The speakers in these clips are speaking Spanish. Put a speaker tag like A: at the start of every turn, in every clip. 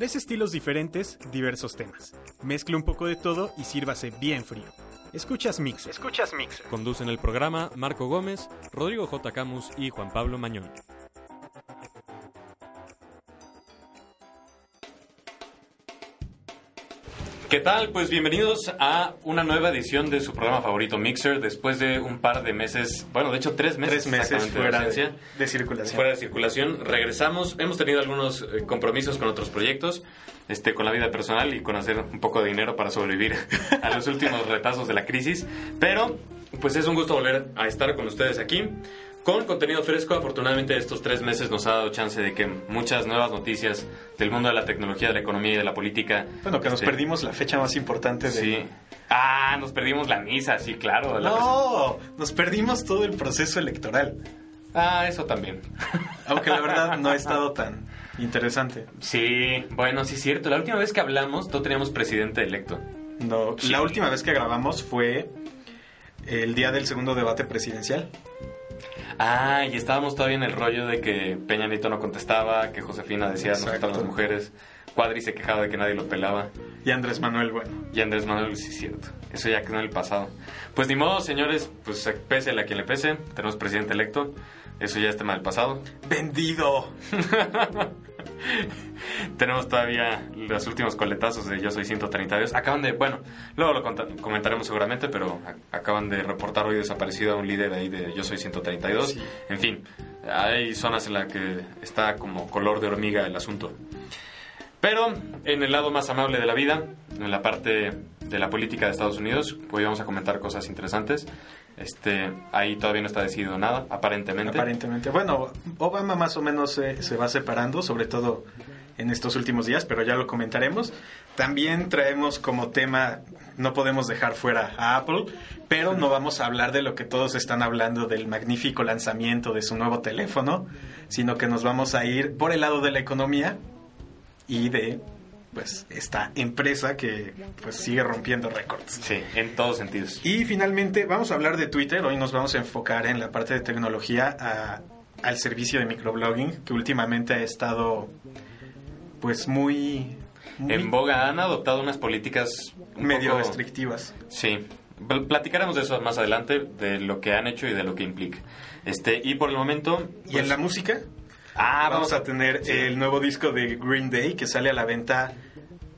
A: Tres estilos diferentes, diversos temas. Mezcle un poco de todo y sírvase bien frío. Escuchas Mixer.
B: Escuchas Mixer.
C: Conducen el programa Marco Gómez, Rodrigo J. Camus y Juan Pablo Mañón. ¿Qué tal? Pues bienvenidos a una nueva edición de su programa favorito Mixer después de un par de meses, bueno, de hecho tres meses,
B: Tres meses fuera
C: de,
B: de, de circulación.
C: Fuera de circulación, regresamos. Hemos tenido algunos eh, compromisos con otros proyectos, este, con la vida personal y con hacer un poco de dinero para sobrevivir a los últimos retazos de la crisis. Pero, pues es un gusto volver a estar con ustedes aquí. Con contenido fresco, afortunadamente estos tres meses nos ha dado chance de que muchas nuevas noticias del mundo de la tecnología, de la economía y de la política.
B: Bueno, que nos
C: este,
B: perdimos la fecha más importante de...
C: Sí. Ah, nos perdimos la misa, sí, claro. la
B: No, nos perdimos todo el proceso electoral.
C: Ah, eso también.
B: Aunque la verdad no ha estado tan interesante.
C: Sí, bueno, sí es cierto. La última vez que hablamos no teníamos presidente electo.
B: No,
C: Sí.
B: La última vez que grabamos fue el día del segundo debate presidencial.
C: Ah, y estábamos todavía en el rollo de que Peña Nieto no contestaba, que Josefina decía
B: Exacto.
C: gustan las mujeres, Cuadri se quejaba de que nadie lo pelaba,
B: Y Andrés Manuel, bueno.
C: y Andrés Manuel, sí es cierto. Eso ya quedó en el pasado. Pues ni modo, señores, pues pese a quien le pese, tenemos presidente electo. Eso ya es tema del pasado.
B: ¡Vendido!
C: Tenemos todavía los últimos coletazos de Yo Soy 132. Acaban de, bueno, luego lo comentaremos seguramente, pero acaban de reportar hoy desaparecido a un líder ahí de Yo Soy 132.
B: Sí.
C: En fin, hay zonas en las que está como color de hormiga el asunto. Pero en el lado más amable de la vida, en la parte de la política de Estados Unidos, pues vamos a comentar cosas interesantes. Este, ahí todavía no está decidido nada, aparentemente.
B: Aparentemente. Bueno, Obama más o menos se, se va separando, sobre todo en estos últimos días, pero ya lo comentaremos. También traemos como tema, no podemos dejar fuera a Apple, pero no vamos a hablar de lo que todos están hablando del magnífico lanzamiento de su nuevo teléfono, sino que nos vamos a ir por el lado de la economía y de pues esta empresa que pues sigue rompiendo récords.
C: Sí, en todos sentidos.
B: Y finalmente vamos a hablar de Twitter. Hoy nos vamos a enfocar en la parte de tecnología a- al servicio de microblogging que últimamente ha estado pues muy, muy
C: En boga han adoptado unas políticas un
B: medio
C: poco-
B: restrictivas.
C: Sí, Pl- platicaremos de eso más adelante, de lo que han hecho y de lo que implica. Este, y por el momento...
B: Y en la música
C: Ah,
B: vamos a tener
C: sí.
B: el nuevo disco de Green Day que sale a la venta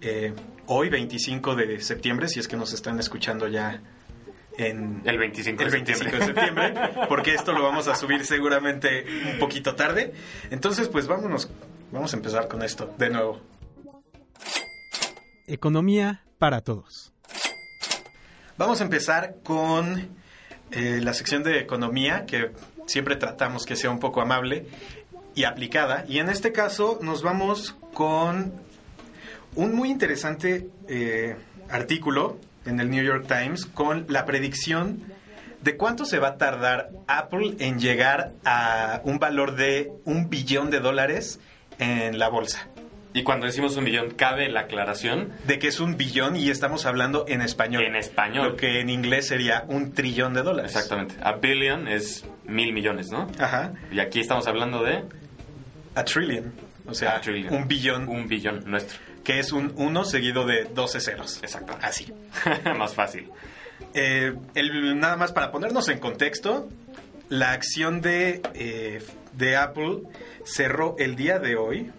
B: eh, hoy 25 de septiembre, si es que nos están escuchando ya en
C: El 25
B: el
C: de
B: 25
C: septiembre.
B: de septiembre, porque esto lo vamos a subir seguramente un poquito tarde. Entonces, pues vámonos, vamos a empezar con esto de nuevo.
A: Economía para todos.
B: Vamos a empezar con eh, la sección de economía, que siempre tratamos que sea un poco amable y aplicada. Y en este caso nos vamos con un muy interesante eh, artículo en el New York Times con la predicción de cuánto se va a tardar Apple en llegar a un valor de un billón de dólares en la bolsa.
C: Y cuando decimos un millón, cabe la aclaración
B: De que es un billón y estamos hablando en español.
C: en español.
B: Lo que en inglés sería un trillón de dólares.
C: Exactamente. A billion es mil millones, ¿no?
B: Ajá.
C: Y aquí estamos hablando de
B: A trillion. O sea,
C: trillion.
B: un billón,
C: un billón nuestro.
B: que es un 1 seguido de 12 ceros.
C: Exacto.
B: Así.
C: más fácil.
B: Eh, el- nada más para ponernos en contexto, la acción de, eh, de Apple cerró el día de hoy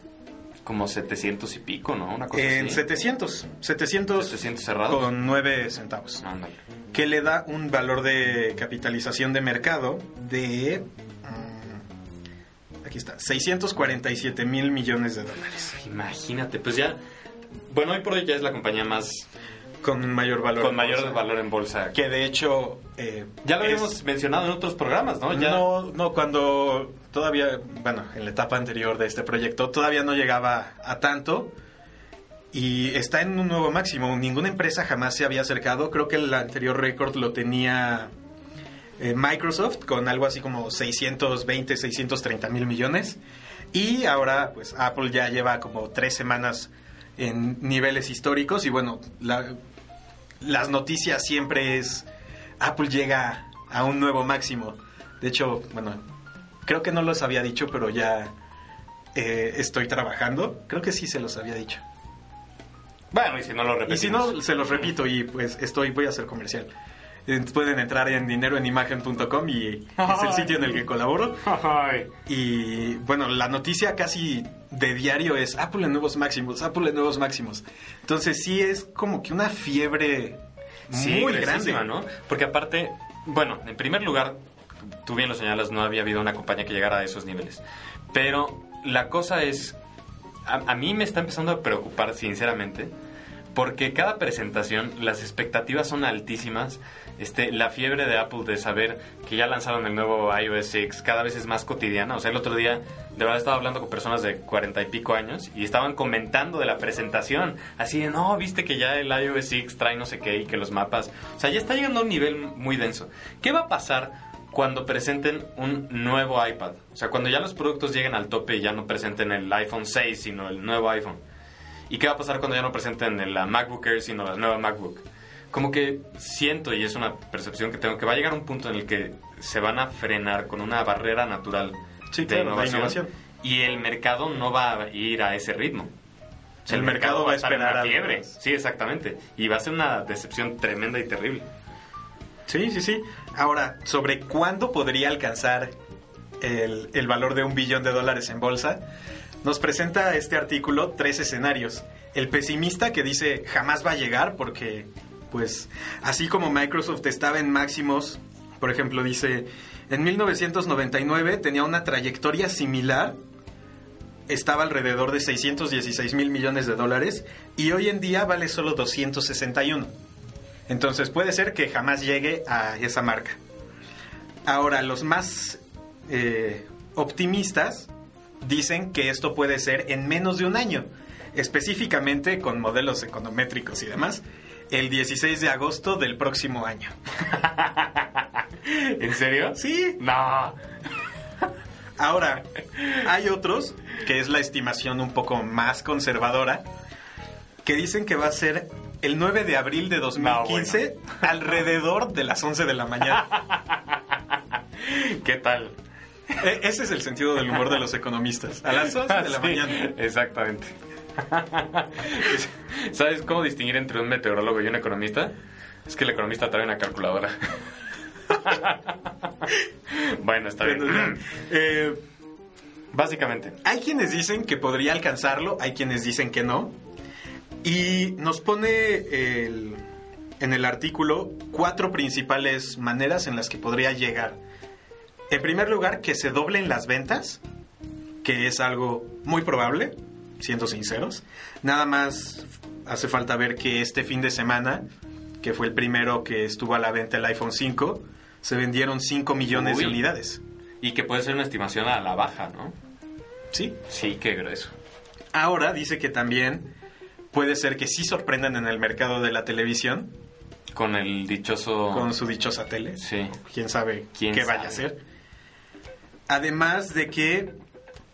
C: Como 700 y pico, ¿no? Una cosa
B: en
C: así.
B: 700. 700,
C: 700 cerrados.
B: con 9 centavos.
C: Ándale.
B: Que le da un valor de capitalización de mercado de... aquí está, 647 mil millones de dólares.
C: Imagínate, pues ya. Bueno, hoy por hoy ya es la compañía más.
B: Con mayor valor.
C: con mayor
B: bolsa.
C: valor en bolsa.
B: Que de hecho... eh,
C: Ya lo
B: es-
C: habíamos mencionado en otros programas, ¿no? Ya.
B: No, no, cuando todavía, bueno, en la etapa anterior de este proyecto, todavía no llegaba a tanto y está en un nuevo máximo. Ninguna empresa jamás se había acercado. Creo que el anterior récord lo tenía eh, Microsoft con algo así como 620, 630 mil millones. Y ahora, pues Apple ya lleva como tres semanas en niveles históricos y bueno, la- las noticias siempre es Apple llega a un nuevo máximo. De hecho, bueno, creo que no los había dicho, pero ya eh, estoy trabajando. Creo que sí se los había dicho.
C: Bueno, y si no lo
B: Y
C: repetimos.
B: si no, se los repito y pues estoy, voy a hacer comercial. Pueden entrar en dineroenimagen.com y es el sitio en el que colaboro. Y bueno, la noticia casi de diario es Apple en nuevos máximos, Apple en nuevos máximos. Entonces sí es como que una fiebre
C: Sí,
B: muy grande.
C: ¿no? Porque aparte, bueno, en primer lugar, tú bien lo señalas, no había habido una compañía que llegara a esos niveles. Pero la cosa es, a, a mí me está empezando a preocupar sinceramente, porque cada presentación las expectativas son altísimas. Este, la fiebre de Apple de saber que ya lanzaron el nuevo iOS 6 cada vez es más cotidiana. O sea, el otro día de verdad estaba hablando con personas de cuarenta y pico años y estaban comentando de la presentación. Así de, no, viste que ya el iOS 6 trae no sé qué y que los mapas... O sea, ya está llegando a un nivel muy denso. ¿Qué va a pasar cuando presenten un nuevo iPad? O sea, cuando ya los productos lleguen al tope y ya no presenten el iPhone 6, sino el nuevo iPhone. ¿Y qué va a pasar cuando ya no presenten el uh, MacBook Air, sino la nueva MacBook? Como que siento, y es una percepción que tengo, que va a llegar un punto en el que se van a frenar con una barrera natural
B: Sí,
C: de,
B: claro, la
C: innovación,
B: innovación.
C: y el mercado no va a ir a ese ritmo. O sea,
B: El mercado va a
C: estar en
B: esperar
C: la fiebre. Sí, exactamente. Y va a ser una decepción tremenda y terrible.
B: Sí, sí, sí. Ahora, sobre cuándo podría alcanzar el, el valor de un billón de dólares en bolsa, nos presenta este artículo tres escenarios. El pesimista que dice jamás va a llegar porque, pues, así como Microsoft estaba en máximos, por ejemplo, dice, en 1999 tenía una trayectoria similar, estaba alrededor de 616 mil millones de dólares y hoy en día vale solo 261. Entonces puede ser que jamás llegue a esa marca. Ahora, los más eh, optimistas dicen que esto puede ser en menos de un año, específicamente con modelos econométricos y demás, el 16 de agosto del próximo año.
C: ¿En serio?
B: Sí.
C: No.
B: Ahora, hay otros, que es la estimación un poco más conservadora, que dicen que va a ser el 9 de abril de 2015 alrededor de las 11 de la mañana.
C: ¿Qué tal?
B: E- Ese es el sentido del humor de los economistas. A las 11 de la
C: Sí,
B: mañana.
C: Exactamente. ¿Sabes cómo distinguir entre un meteorólogo y un economista? Es que el economista trae una calculadora. bueno, está bien.
B: Bueno, eh,
C: Básicamente.
B: hay quienes dicen que podría alcanzarlo, hay quienes dicen que no. Y nos pone el- en el artículo cuatro principales maneras en las que podría llegar. En primer lugar, que se doblen las ventas, que es algo muy probable, siendo sinceros. Nada más hace falta ver que este fin de semana, que fue el primero que estuvo a la venta el iPhone 5, se vendieron 5 millones de unidades.
C: Y que puede ser una estimación a la baja, ¿no?
B: Sí.
C: Sí, qué grueso.
B: Ahora dice que también puede ser que sí sorprendan en el mercado de la televisión
C: Con el dichoso...
B: con su dichosa tele.
C: Sí.
B: Quién sabe
C: ¿Quién
B: qué vaya a
C: sabe?
B: Además de que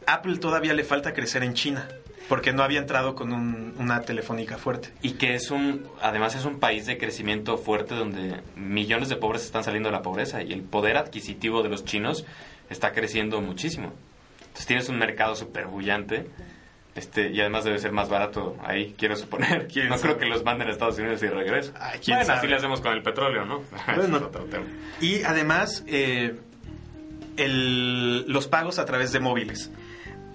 B: Apple todavía le falta crecer en China, porque no había entrado con un- una telefónica fuerte.
C: Y que es un, además es un país de crecimiento fuerte donde millones de pobres están saliendo de la pobreza y el poder adquisitivo de los chinos está creciendo muchísimo. Entonces tienes un mercado súper bullante este, y además debe ser más barato ahí, quiero suponer.
B: ¿Quién
C: no
B: sabe?
C: creo que los manden a Estados Unidos y regreso.
B: Ay, ¿quién
C: bueno, así le hacemos con el petróleo, ¿no? Ese
B: Bueno.
C: es otro tema.
B: Y además, eh, el- los pagos a través de móviles.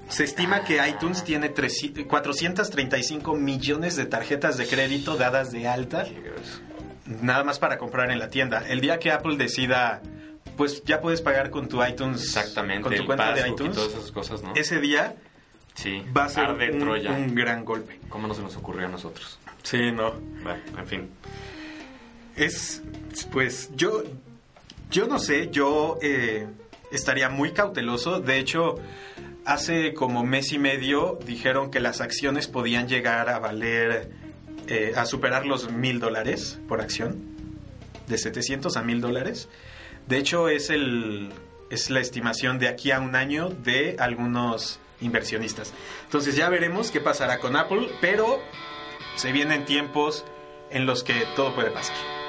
B: Se estima que iTunes tiene 300 435 millones de tarjetas de crédito dadas de alta, nada más para comprar en la tienda. El día que Apple decida, pues ya puedes pagar con tu iTunes,
C: Exactamente,
B: con tu cuenta de
C: passbook y
B: iTunes,
C: todas esas cosas, ¿no?
B: ese día
C: sí,
B: va a ser
C: arde
B: un,
C: Troya.
B: un gran golpe.
C: ¿Cómo no se nos ocurrió a nosotros?
B: Sí, no.
C: Bueno, en fin.
B: Es, pues yo, yo no sé, yo eh, estaría muy cauteloso. De hecho, hace como mes y medio dijeron que las acciones podían llegar a valer, eh, a superar los mil dólares por acción, de 700 a mil dólares. De hecho, es el, es la estimación de aquí a un año de algunos inversionistas. Entonces ya veremos qué pasará con Apple, pero se vienen tiempos en los que todo puede pasar.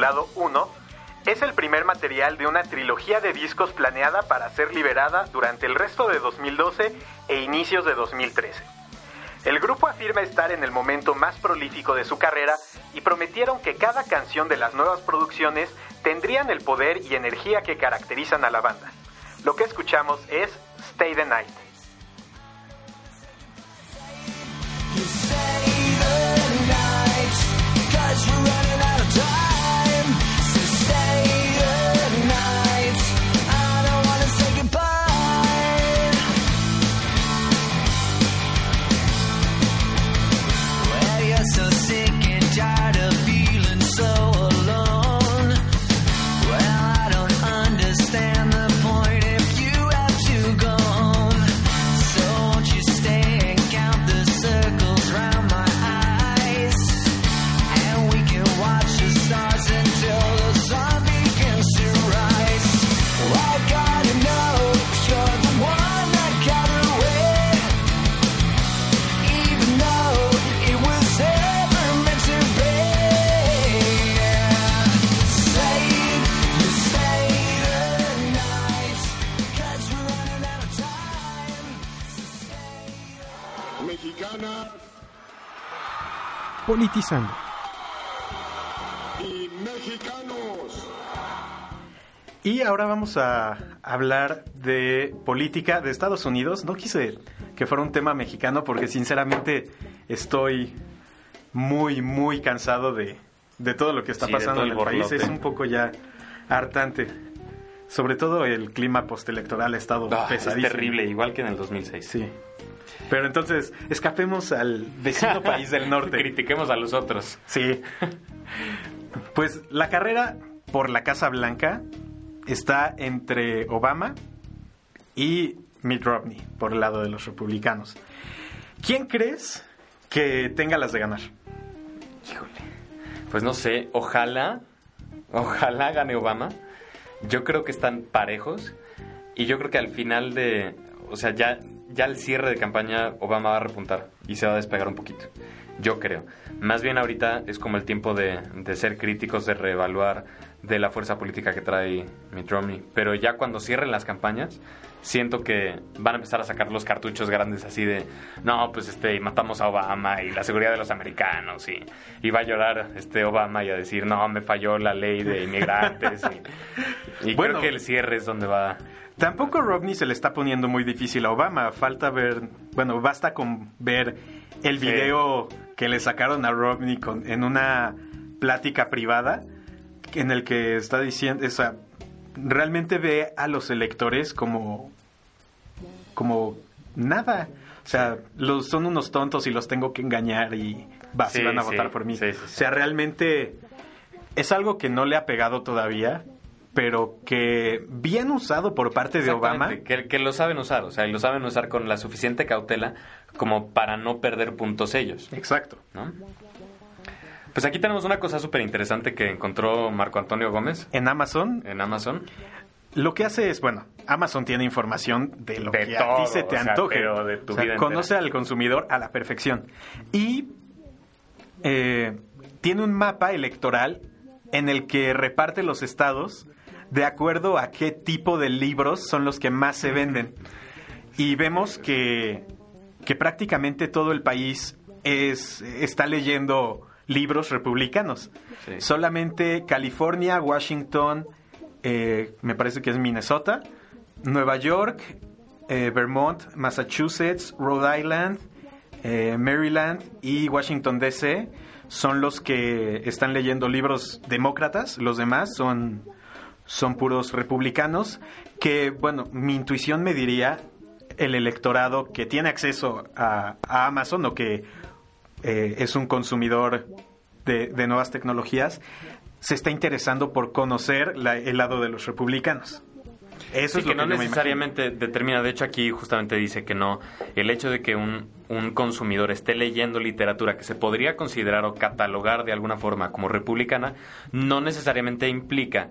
B: Titulado 1 es el primer material de una trilogía de discos planeada para ser liberada durante el resto de 2012 e inicios de 2013. El grupo afirma estar en el momento más prolífico de su carrera y prometieron que cada canción de las nuevas producciones tendrían el poder y energía que caracterizan a la banda. Lo que escuchamos es Stay the Night.
D: Y mexicanos.
B: Y ahora vamos a hablar de política de Estados Unidos. No quise que fuera un tema mexicano porque sinceramente estoy muy, muy cansado de, de todo lo que está pasando en el país. Es un poco ya hartante. Sobre todo el clima postelectoral ha estado ah, pesadísimo.
C: Es terrible, igual que en el 2006.
B: Sí. Pero entonces, escapemos al vecino país del norte.
C: Critiquemos a los otros.
B: Sí. Pues la carrera por la Casa Blanca está entre Obama y Mitt Romney, por el lado de los republicanos. ¿Quién crees que tenga las de ganar?
C: Híjole. Pues no sé, ojalá, ojalá gane Obama. Yo creo que están parejos y yo creo que al final de, o sea, ya ya al cierre de campaña Obama va a repuntar y se va a despegar un poquito. Yo creo. Más bien ahorita es como el tiempo de, ser críticos, de reevaluar de la fuerza política que trae Mitt Romney. Pero ya cuando cierren las campañas, siento que van a empezar a sacar los cartuchos grandes así de, no, pues este, matamos a Obama y la seguridad de los americanos y, y va a llorar este Obama y a decir, no, me falló la ley de inmigrantes. y, bueno, creo que el cierre es donde va
B: Tampoco Romney se le está poniendo muy difícil a Obama. Falta ver, bueno, basta con ver el video que le sacaron a Romney en una plática privada en el que está diciendo, o sea, realmente ve a los electores como, como nada. O sea, los, son unos tontos y los tengo que engañar y va, van a votar por mí. o sea, realmente es algo que no le ha pegado todavía pero que bien usado por parte de Obama.
C: Que, que, lo saben usar, o sea, lo saben usar con la suficiente cautela como para no perder puntos ellos.
B: Exacto.
C: Pues aquí tenemos una cosa súper interesante que encontró Marco Antonio Gómez.
B: En Amazon.
C: En Amazon.
B: Lo que hace es, bueno, Amazon tiene información de lo que a ti se te antoje.
C: de tu vida
B: conoce al consumidor a la perfección. Y eh, tiene un mapa electoral en el que reparte los estados de acuerdo a qué tipo de libros son los que más se venden. Y vemos que, que prácticamente todo el país es, está leyendo libros republicanos. Solamente California, Washington, eh, me parece que es Minnesota, Nueva York, eh, Vermont, Massachusetts, Rhode Island, eh, Maryland y Washington DC son los que están leyendo libros demócratas. Los demás son son puros republicanos, que, bueno, mi intuición me diría el electorado que tiene acceso a, Amazon o que eh, es un consumidor de, nuevas tecnologías, se está interesando por conocer el lado de los republicanos.
C: Eso es lo que, no necesariamente determina. De hecho, aquí justamente dice que no. El hecho de que un, un, consumidor esté leyendo literatura que se podría considerar o catalogar de alguna forma como republicana, no necesariamente implica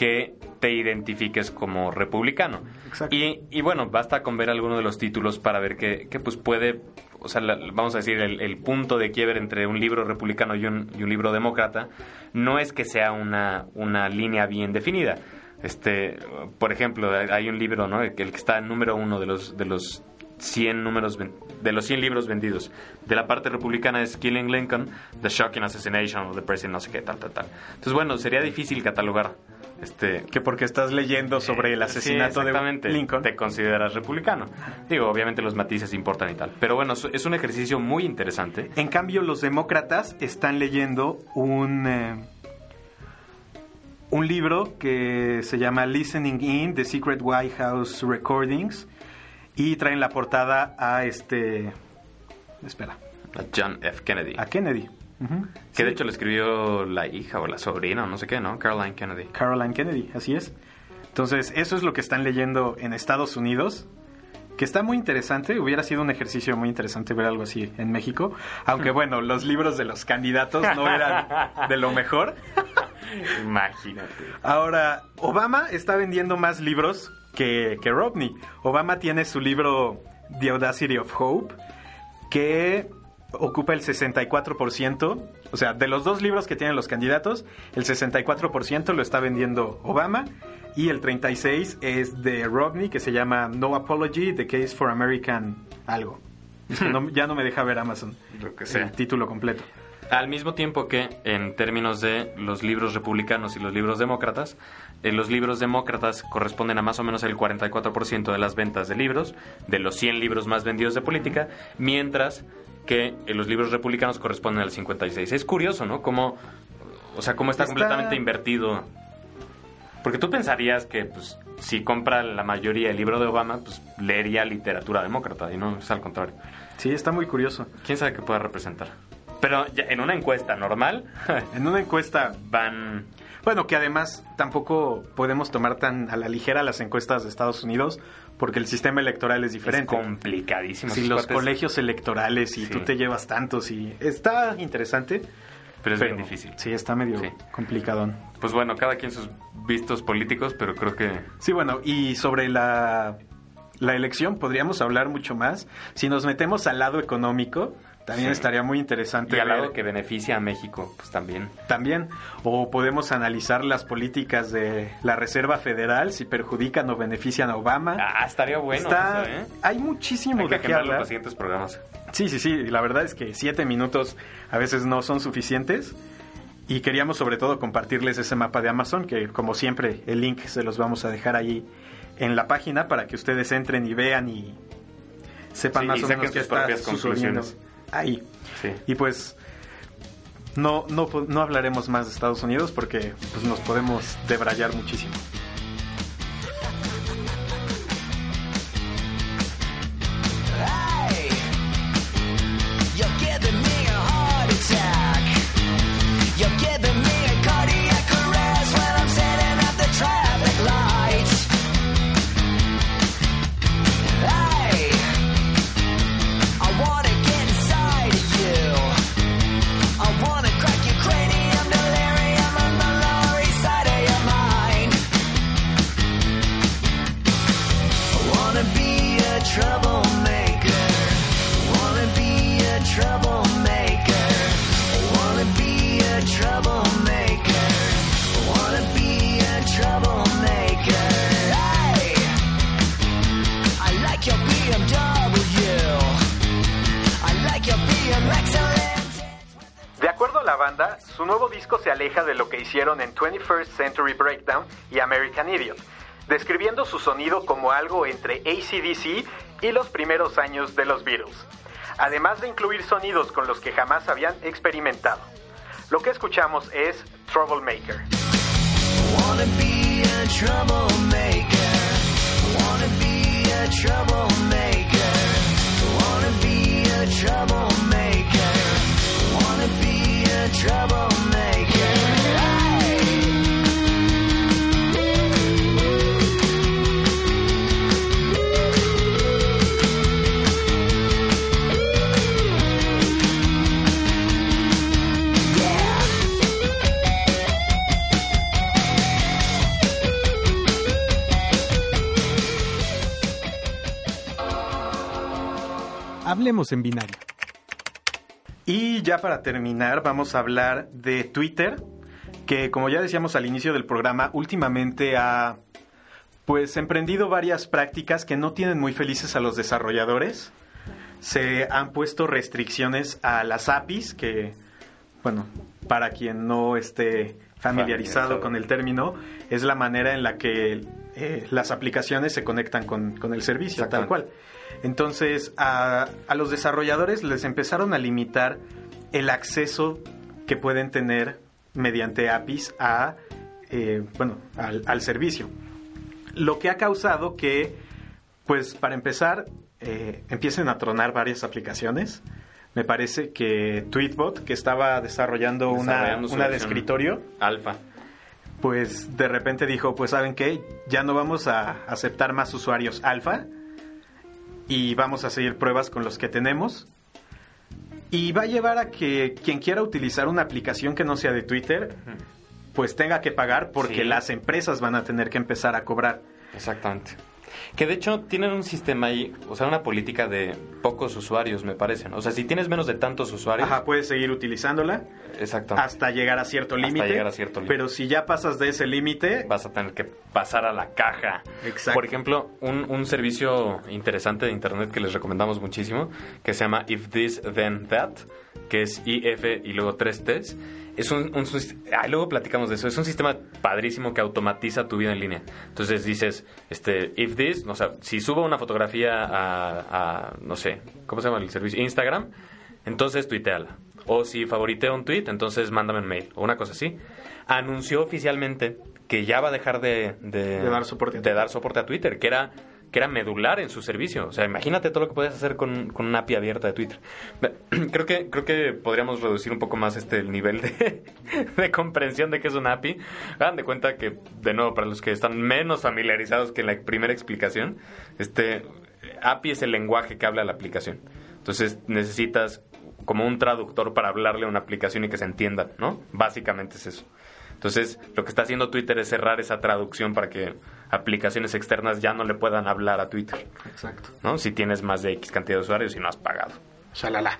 C: que te identifiques como republicano.
B: Exacto.
C: Y, y bueno, basta con ver alguno de los títulos para ver que, que, pues puede, o sea, la- vamos a decir, el, el punto de quiebre entre un libro republicano y un, y un libro demócrata no es que sea una, una línea bien definida. Este, por ejemplo, hay un libro, ¿no? El que está en número uno de los, de los 100 números de los 100 libros vendidos. De la parte republicana es Killing Lincoln, The Shocking Assassination of the President, no sé qué, tal, tal, tal. Entonces, bueno, sería difícil catalogar este
B: Que porque estás leyendo sobre el
C: Sí,
B: asesinato de. Lincoln.
C: Te consideras republicano. Digo, obviamente los matices importan y tal. Pero bueno, es- es un ejercicio muy interesante.
B: En cambio, los demócratas están leyendo un, eh, un libro que se llama Listening In, The Secret White House Recordings, y traen la portada a este... Espera,
C: A John F. Kennedy.
B: a Kennedy.
C: Que de hecho lo escribió la hija o la sobrina o no sé qué, ¿no? Caroline Kennedy.
B: Caroline Kennedy, así es. Entonces, eso es lo que están leyendo en Estados Unidos, que está muy interesante. Hubiera sido un ejercicio muy interesante ver algo así en México. Aunque bueno, los libros de los candidatos no eran de lo mejor.
C: Imagínate.
B: Ahora, Obama está vendiendo más libros que, que Romney. Obama tiene su libro The Audacity of Hope, que ocupa el 64%. O sea, de los dos libros que tienen los candidatos, el 64% lo está vendiendo Obama y el 36% es de Romney, que se llama No Apology, The Case for American algo. Es que no- ya no me deja ver Amazon
C: Lo que sea.
B: el título completo.
C: Al mismo tiempo que en términos de los libros republicanos y los libros demócratas, eh, los libros demócratas corresponden a más o menos el 44% de las ventas de libros, de los 100 libros más vendidos de política, mientras que eh, los libros republicanos corresponden al 56%. Es curioso, ¿no? Cómo, o sea, cómo está,
B: Está-
C: completamente invertido. Porque tú pensarías que pues, si compra la mayoría el libro de Obama, pues leería literatura demócrata, y no es al contrario.
B: Sí, está muy curioso.
C: ¿Quién sabe qué pueda representar? Pero ya en una encuesta normal
B: En una encuesta
C: van...
B: Bueno, que además tampoco podemos tomar tan a la ligera las encuestas de Estados Unidos porque el sistema electoral es diferente.
C: Es complicadísimo.
B: Si los colegios electorales y
C: Sí.
B: tú te llevas tantos y está interesante,
C: Pero es
B: pero
C: bien difícil.
B: Sí, está medio
C: Sí.
B: complicadón.
C: Pues bueno, cada quien sus vistos políticos, pero creo que...
B: Sí, bueno, y sobre la, la elección podríamos hablar mucho más. Si nos metemos al lado económico, también
C: Sí.
B: estaría muy interesante.
C: Y al
B: ver-
C: lado que beneficia a México, pues también.
B: También, o podemos analizar las políticas de la Reserva Federal, si perjudican o benefician a Obama.
C: Ah, estaría bueno
B: Está-
C: eso, ¿eh?
B: Hay muchísimo
C: Hay que
B: de qué hablar.
C: los siguientes programas.
B: Sí, sí, sí. La verdad es que siete minutos a veces no son suficientes. Y queríamos sobre todo compartirles ese mapa de Amazon, que como siempre el link se los vamos a dejar ahí en la página para que ustedes entren y vean y sepan
C: Sí,
B: más
C: y
B: o menos qué está
C: propias
B: sucediendo. Ahí.
C: Sí.
B: Y pues no, no, no hablaremos más de Estados Unidos porque pues, nos podemos debrayar muchísimo. 21st Century Breakdown y American Idiot, describiendo su sonido como algo entre ACDC y los primeros años de los Beatles, además de incluir sonidos con los que jamás habían experimentado. Lo que escuchamos es troublemaker.
E: Hablemos en binario.
B: Y ya para terminar, vamos a hablar de Twitter, que como ya decíamos al inicio del programa, últimamente ha pues emprendido varias prácticas que no tienen muy felices a los desarrolladores. Se han puesto restricciones a las APIs, que, bueno, para quien no esté familiarizado con el término, es la manera en la que eh, las aplicaciones se conectan con, con el servicio, tal cual. Entonces, a, a los desarrolladores les empezaron a limitar el acceso que pueden tener mediante APIs a, eh, bueno, al, al servicio. Lo que ha causado que, pues, para empezar, eh, empiecen a tronar varias aplicaciones. Me parece que Tweetbot, que estaba desarrollando, una,
C: Desarrollando
B: una de escritorio,
C: Alfa.
B: pues de repente dijo, pues saben qué, ya no vamos a aceptar más usuarios alfa y vamos a seguir pruebas con los que tenemos. Y va a llevar a que quien quiera utilizar una aplicación que no sea de Twitter, pues tenga que pagar porque
C: Sí.
B: las empresas van a tener que empezar a cobrar.
C: Exactamente. Que de hecho tienen un sistema ahí, o sea, una política de pocos usuarios, me parece. ¿no? O sea, si tienes menos de tantos usuarios.
B: Ajá, puedes seguir utilizándola
C: Exactamente.
B: hasta llegar a cierto
C: Hasta
B: límite.
C: llegar a cierto límite.
B: Pero si ya pasas de ese límite,
C: vas a tener que pasar a la caja.
B: Exacto.
C: Por ejemplo, un, un servicio interesante de internet que les recomendamos muchísimo, que se llama If This Then That, que es IF y luego tres T's. Es un, ah, luego platicamos de eso. Es un sistema padrísimo que automatiza tu vida en línea. Entonces dices, este, if this, o sea, si subo una fotografía a, a, no sé, ¿cómo se llama el servicio? Instagram, entonces tuiteala. O si favoriteo un tweet, entonces mándame un mail. O una cosa así. Anunció oficialmente que ya va a dejar de, de,
B: De dar soporte a
C: de dar soporte a Twitter, que era, que era medular en su servicio. O sea, imagínate todo lo que puedes hacer con, con una API abierta de Twitter. Creo que, creo que podríamos reducir un poco más este el nivel de, de comprensión de qué es una API. Hagan de cuenta que, de nuevo, para los que están menos familiarizados que en la primera explicación, este API es el lenguaje que habla la aplicación. Entonces necesitas como un traductor para hablarle a una aplicación y que se entiendan, ¿no? Básicamente es eso. Entonces, lo que está haciendo Twitter es cerrar esa traducción para que aplicaciones externas ya no le puedan hablar a Twitter,
B: exacto.
C: ¿no? Si tienes más de X cantidad de usuarios y no has pagado.
B: Shalala.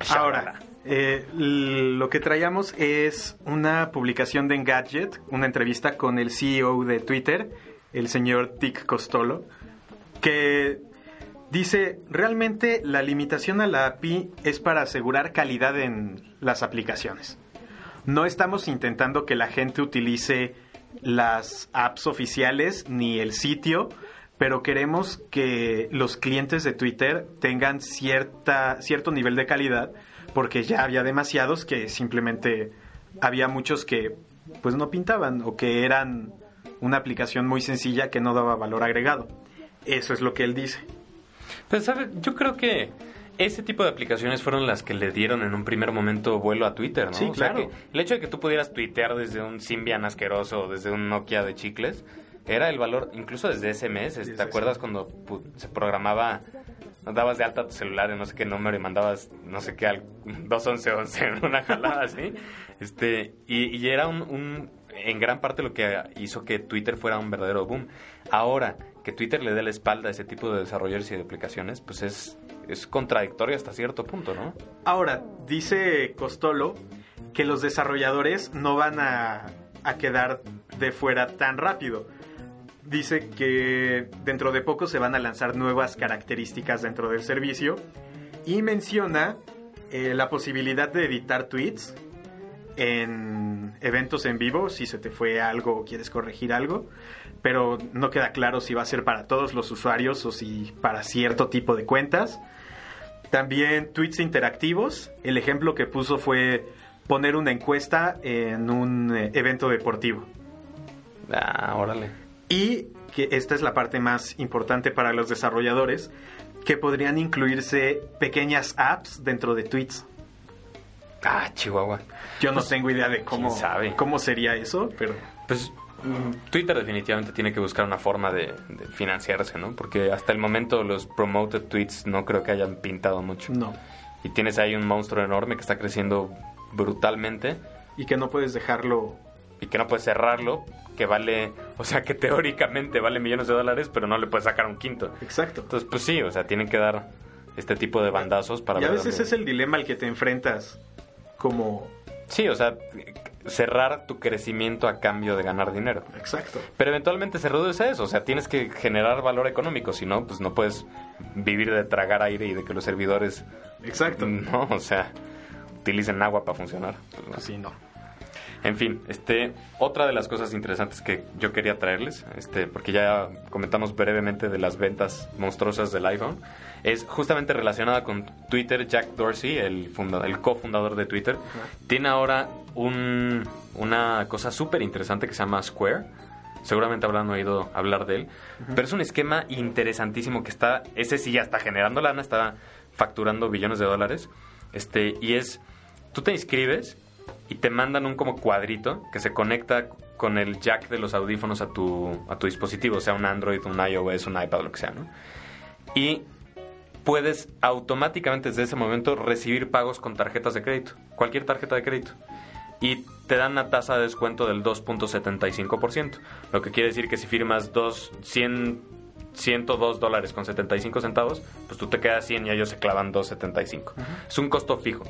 C: Shalala.
B: Ahora, eh, lo que traíamos es una publicación de Engadget, una entrevista con el CEO de Twitter, el señor Dick Costolo, que dice, realmente la limitación a la API es para asegurar calidad en las aplicaciones. No estamos intentando que la gente utilice las apps oficiales ni el sitio, pero queremos que los clientes de Twitter tengan cierta, cierto nivel de calidad, porque ya había demasiados que simplemente había muchos que pues no pintaban o que eran una aplicación muy sencilla que no daba valor agregado. Eso es lo que él dice.
C: Pero, ¿sabes? Yo creo que ese tipo de aplicaciones fueron las que le dieron en un primer momento vuelo a Twitter, ¿no?
B: Sí,
C: O sea,
B: claro.
C: que el hecho de que tú pudieras tuitear desde un Symbian asqueroso o desde un Nokia de chicles era el valor, incluso desde SMS. ¿Te acuerdas cuando se programaba, dabas de alta tu celular en no sé qué número y mandabas no sé qué al 21111 en una jalada así? Este, y, y era un, un- en gran parte lo que hizo que Twitter fuera un verdadero boom. Ahora, que Twitter le dé la espalda a ese tipo de desarrolladores y de aplicaciones, pues es, es contradictorio hasta cierto punto, ¿no?
B: Ahora, dice Costolo que los desarrolladores no van a, a quedar de fuera tan rápido. Dice que dentro de poco se van a lanzar nuevas características dentro del servicio y menciona eh, la posibilidad de editar tweets en eventos en vivo, si se te fue algo o quieres corregir algo, pero no queda claro si va a ser para todos los usuarios o si para cierto tipo de cuentas. También tweets interactivos. El ejemplo que puso fue poner una encuesta en un eh, evento deportivo.
C: Ah, órale.
B: Y que esta es la parte más importante para los desarrolladores, que podrían incluirse pequeñas apps dentro de tweets.
C: Ah, Chihuahua.
B: Yo no tengo idea de cómo,
C: sabe.
B: cómo sería eso, pero
C: Pues Twitter definitivamente tiene que buscar una forma de, de financiarse, ¿no? Porque hasta el momento los promoted tweets no creo que hayan pintado mucho.
B: no.
C: Y tienes ahí un monstruo enorme que está creciendo brutalmente
B: Y que no puedes dejarlo
C: y que no puedes cerrarlo, que vale, o sea, que teóricamente vale millones de dólares, pero no le puedes sacar un quinto.
B: exacto.
C: Entonces, pues sí, o sea, tienen que dar este tipo de bandazos para
B: Y a veces
C: dónde-
B: es el dilema al que te enfrentas como...
C: Sí, o sea, cerrar tu crecimiento a cambio de ganar dinero.
B: Exacto.
C: Pero eventualmente se reduce a eso, o sea, tienes que generar valor económico, si no, pues no puedes vivir de tragar aire y de que los servidores,
B: Exacto.
C: no, o sea, utilicen agua para funcionar. Pues, no.
B: Sí, no.
C: En fin, este, otra de las cosas interesantes que yo quería traerles, este, porque ya comentamos brevemente de las ventas monstruosas del iPhone, es justamente relacionada con Twitter. Jack Dorsey, el, funda- el cofundador de Twitter, tiene ahora un- una cosa súper interesante que se llama Square. Seguramente habrán oído hablar de él. Pero es un esquema interesantísimo que está, ese sí ya está generando lana, está facturando billones de dólares. Este, y es, tú te inscribes y te mandan un como cuadrito que se conecta con el jack de los audífonos a tu, a tu dispositivo, sea un Android, un iOS, un iPad, lo que sea, ¿no? Y puedes automáticamente desde ese momento recibir pagos con tarjetas de crédito, cualquier tarjeta de crédito. Y te dan una tasa de descuento del 2.75%, lo que quiere decir que si firmas dos, 100, 102 dólares con 75 centavos, pues tú te quedas 100 y ellos se clavan 2.75. Es un costo fijo.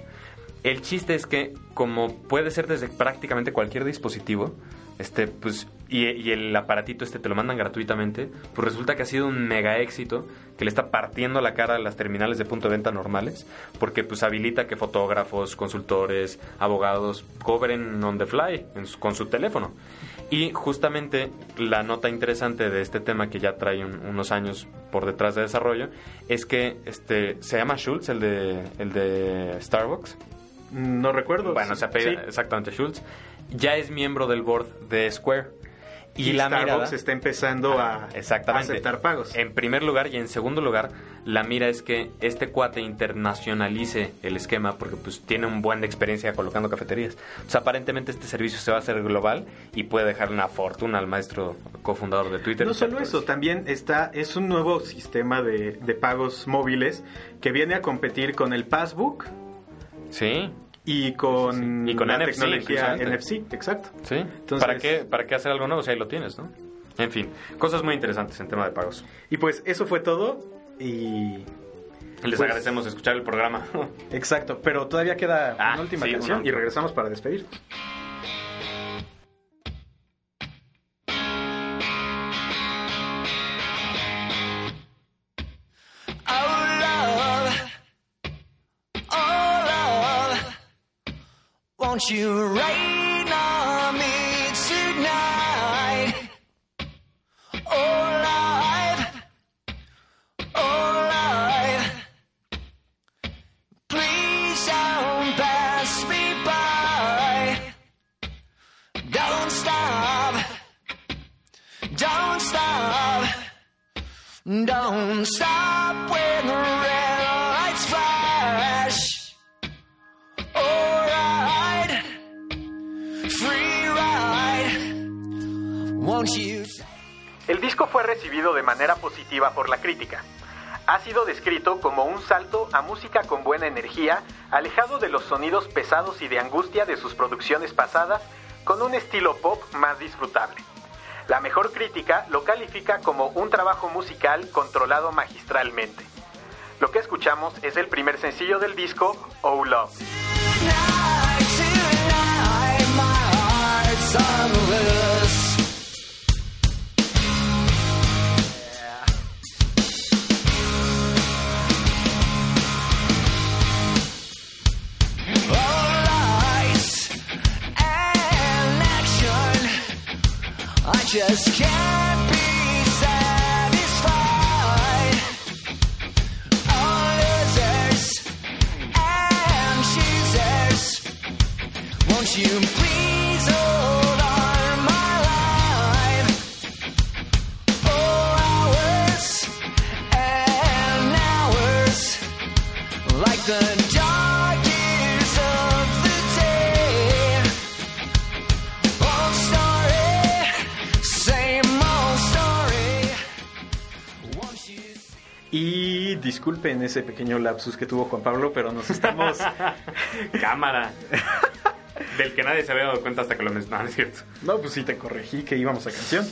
C: El chiste es que como puede ser desde prácticamente cualquier dispositivo, este, pues, y, y el aparatito este te lo mandan gratuitamente, pues resulta que ha sido un mega éxito que le está partiendo la cara a las terminales de punto de venta normales, porque pues habilita que fotógrafos, consultores, abogados cobren on the fly con su teléfono. Y justamente la nota interesante de este tema que ya trae un- unos años por detrás de desarrollo es que este se llama Schultz, el de, el de Starbucks.
B: No recuerdo.
C: Bueno, se apellida
B: Sí.
C: exactamente Schultz. Ya es miembro del board de Square.
B: Y,
C: Y, la
B: Starbucks
C: mirada,
B: está empezando a,
C: exactamente.
B: aceptar pagos.
C: En primer lugar y en segundo lugar, la mira es que este cuate internacionalice el esquema porque pues tiene un buen de experiencia colocando cafeterías. O sea, aparentemente este servicio se va a hacer global y puede dejar una fortuna al maestro cofundador de Twitter.
B: No solo eso, también está es un nuevo sistema de, de pagos móviles que viene a competir con el Passbook
C: Sí,
B: y con,
C: Sí, sí. Y con
B: la
C: NFC,
B: tecnología. NFC, exacto.
C: sí.
B: Entonces-
C: ¿Para, qué, ¿Para qué hacer algo nuevo si ahí lo tienes, no? En fin, cosas muy interesantes en tema de pagos.
B: Y pues eso fue todo y
C: Les
B: Pues-
C: agradecemos escuchar el programa.
B: exacto, pero todavía queda
C: Ah,
B: una última
C: sí,
B: canción
C: una.
B: y regresamos para despedir.
F: Won't you rain on me tonight? Oh life, oh life, please don't pass me by. Don't stop, don't stop. Don't stop
B: fue recibido de manera positiva por la crítica. Ha sido descrito como un salto a música con buena energía, alejado de los sonidos pesados y de angustia de sus producciones pasadas, con un estilo pop más disfrutable. La mejor crítica lo califica como un trabajo musical controlado magistralmente. Lo que escuchamos es el primer sencillo del disco, Oh Love.
F: Just can't be satisfied. All losers and choosers. Won't you please hold on my life? Oh, hours and hours, like the dark
B: Y disculpen ese pequeño lapsus que tuvo Juan Pablo, pero nos estamos...
C: Cámara. Del que nadie se había dado cuenta hasta que lo mencionaron, ¿no es cierto?
B: no, pues sí te corregí que íbamos a canción.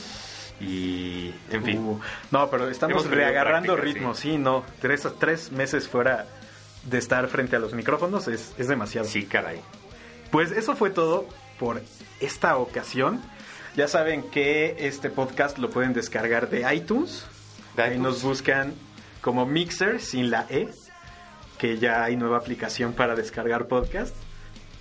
C: Y, en fin.
B: Uh, no, pero estamos reagarrando
C: práctica,
B: ritmo,
C: sí.
B: sí, no. Tres, tres meses fuera de estar frente a los micrófonos es, es demasiado.
C: Sí, caray.
B: Pues eso fue todo por esta ocasión. Ya saben que este podcast lo pueden descargar de iTunes.
C: De
B: Ahí
C: iTunes.
B: nos buscan como Mixer sin la E, que ya hay nueva aplicación para descargar podcast.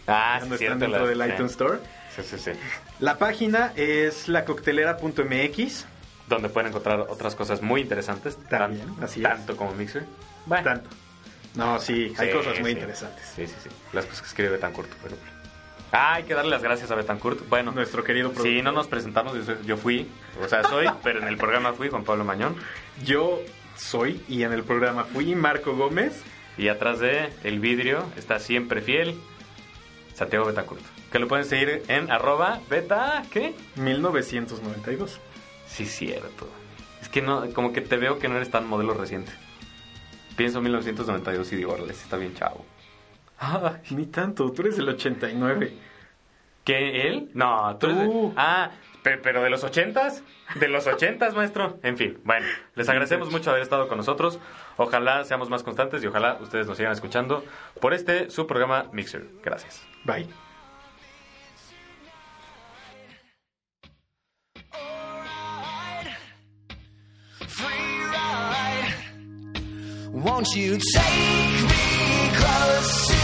C: Ah,
B: Ya
C: sí,
B: no están dentro
C: la-
B: del
C: sí.
B: iTunes Store.
C: Sí, sí, sí.
B: La página es lacoctelera.mx.
C: Donde pueden encontrar otras cosas muy interesantes.
B: También,
C: tan-
B: así es.
C: Tanto como Mixer. Bueno.
B: Tanto. No, sí, hay
C: Sí,
B: cosas muy
C: sí.
B: interesantes.
C: Sí, sí, sí. Las cosas que escribe Betancourt, pero... Ah, hay que darle las gracias a Betancourt. Bueno,
B: Nuestro querido
C: Sí,
B: productor.
C: no nos presentamos, yo, soy- yo fui, o sea, soy, pero en el programa fui Juan Pablo Mañón.
B: Yo soy, y en el programa fui Marco Gómez.
C: Y atrás de el vidrio está siempre fiel Santiago Betancourt. Que lo pueden seguir en arroba beta, ¿qué?
B: 1992.
C: Sí, cierto. Es que no, como que te veo que no eres tan modelo reciente. Pienso 1992 y digo, órale, está bien chavo.
B: Ah, ni tanto, tú eres del 89.
C: ¿Qué, él? No, tú eres de-. Ah, pe- pero de los ochentas, de los ochentas, maestro. En fin, bueno, les agradecemos mucho haber estado con nosotros. Ojalá seamos más constantes y ojalá ustedes nos sigan escuchando por este, su programa Mixer. Gracias.
B: Bye.
F: free ride. Won't you take me close